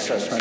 assessment.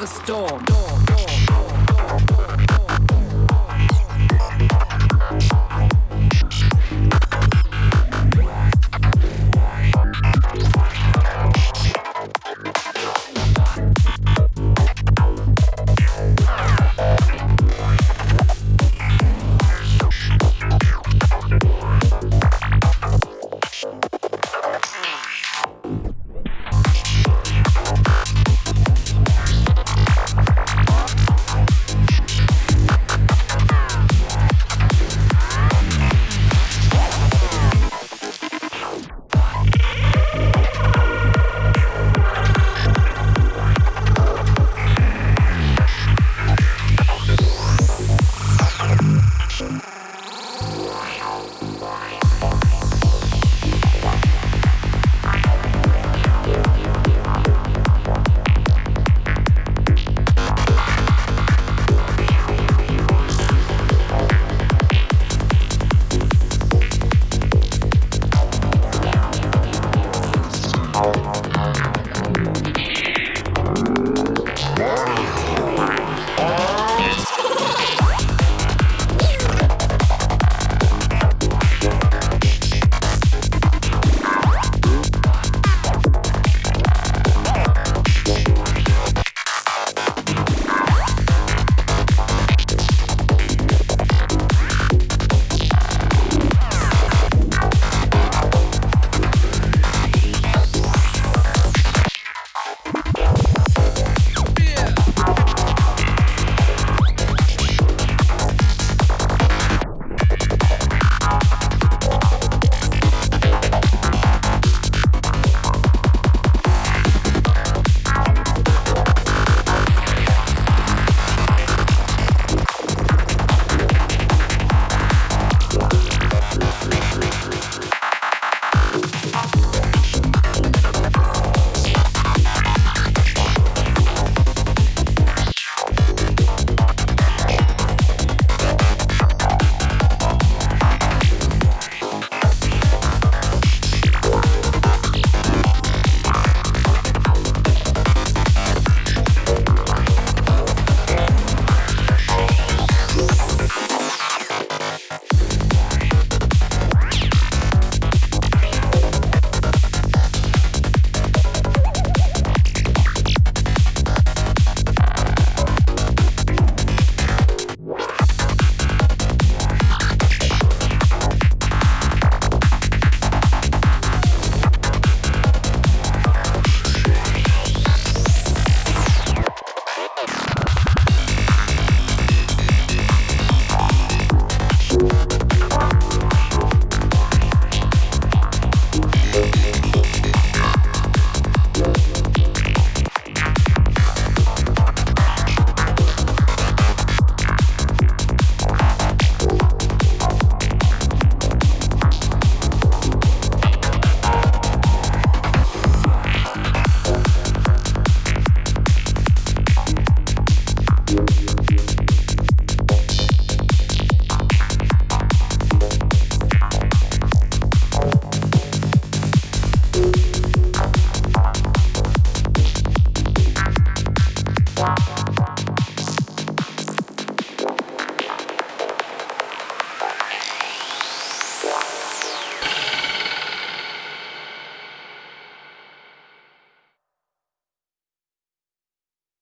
The storm.